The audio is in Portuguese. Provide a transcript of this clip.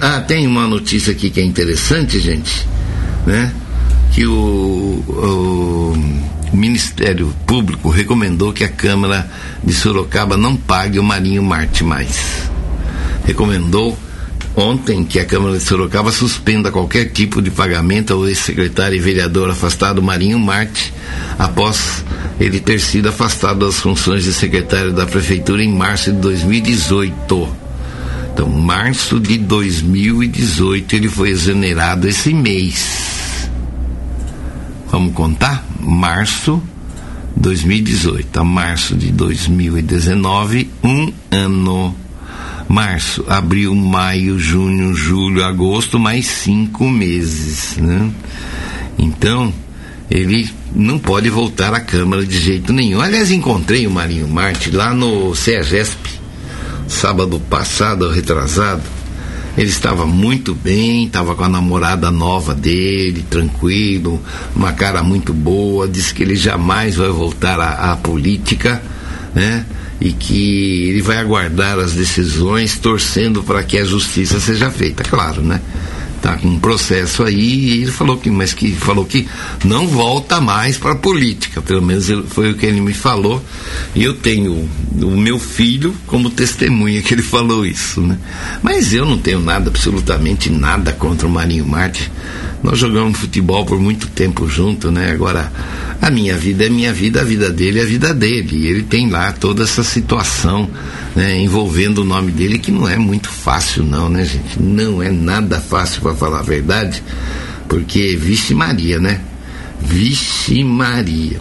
ah, tem uma notícia aqui que é interessante, gente, né? Que o, o Ministério Público recomendou que a Câmara de Sorocaba não pague o Marinho Marte mais. Recomendou ontem que a Câmara de Sorocaba suspenda qualquer tipo de pagamento ao ex-secretário e vereador afastado Marinho Marte após ele ter sido afastado das funções de secretário da Prefeitura em março de 2018. Então, março de 2018 ele foi exonerado esse mês. Vamos contar? Março 2018 a março de 2019, um ano março, abril, maio, junho, julho, agosto, mais cinco meses, né? Então, ele não pode voltar à Câmara de jeito nenhum. Aliás, encontrei o Marinho Marte lá no CEAGESP, sábado passado, retrasado. Ele estava muito bem, estava com a namorada nova dele, tranquilo, uma cara muito boa, disse que ele jamais vai voltar à, à política, né? e que ele vai aguardar as decisões torcendo para que a justiça seja feita, claro, né? Tá com um processo aí e ele falou que, mas que falou que não volta mais para política, pelo menos foi o que ele me falou. E eu tenho o meu filho como testemunha que ele falou isso, né? Mas eu não tenho nada, absolutamente nada contra o Marinho Marte. Nós jogamos futebol por muito tempo junto, né? Agora, a minha vida é minha vida, a vida dele é a vida dele. E ele tem lá toda essa situação né, envolvendo o nome dele que não é muito fácil, não, né, gente? Não é nada fácil, para falar a verdade, porque vixe Maria, né? Vixe Maria.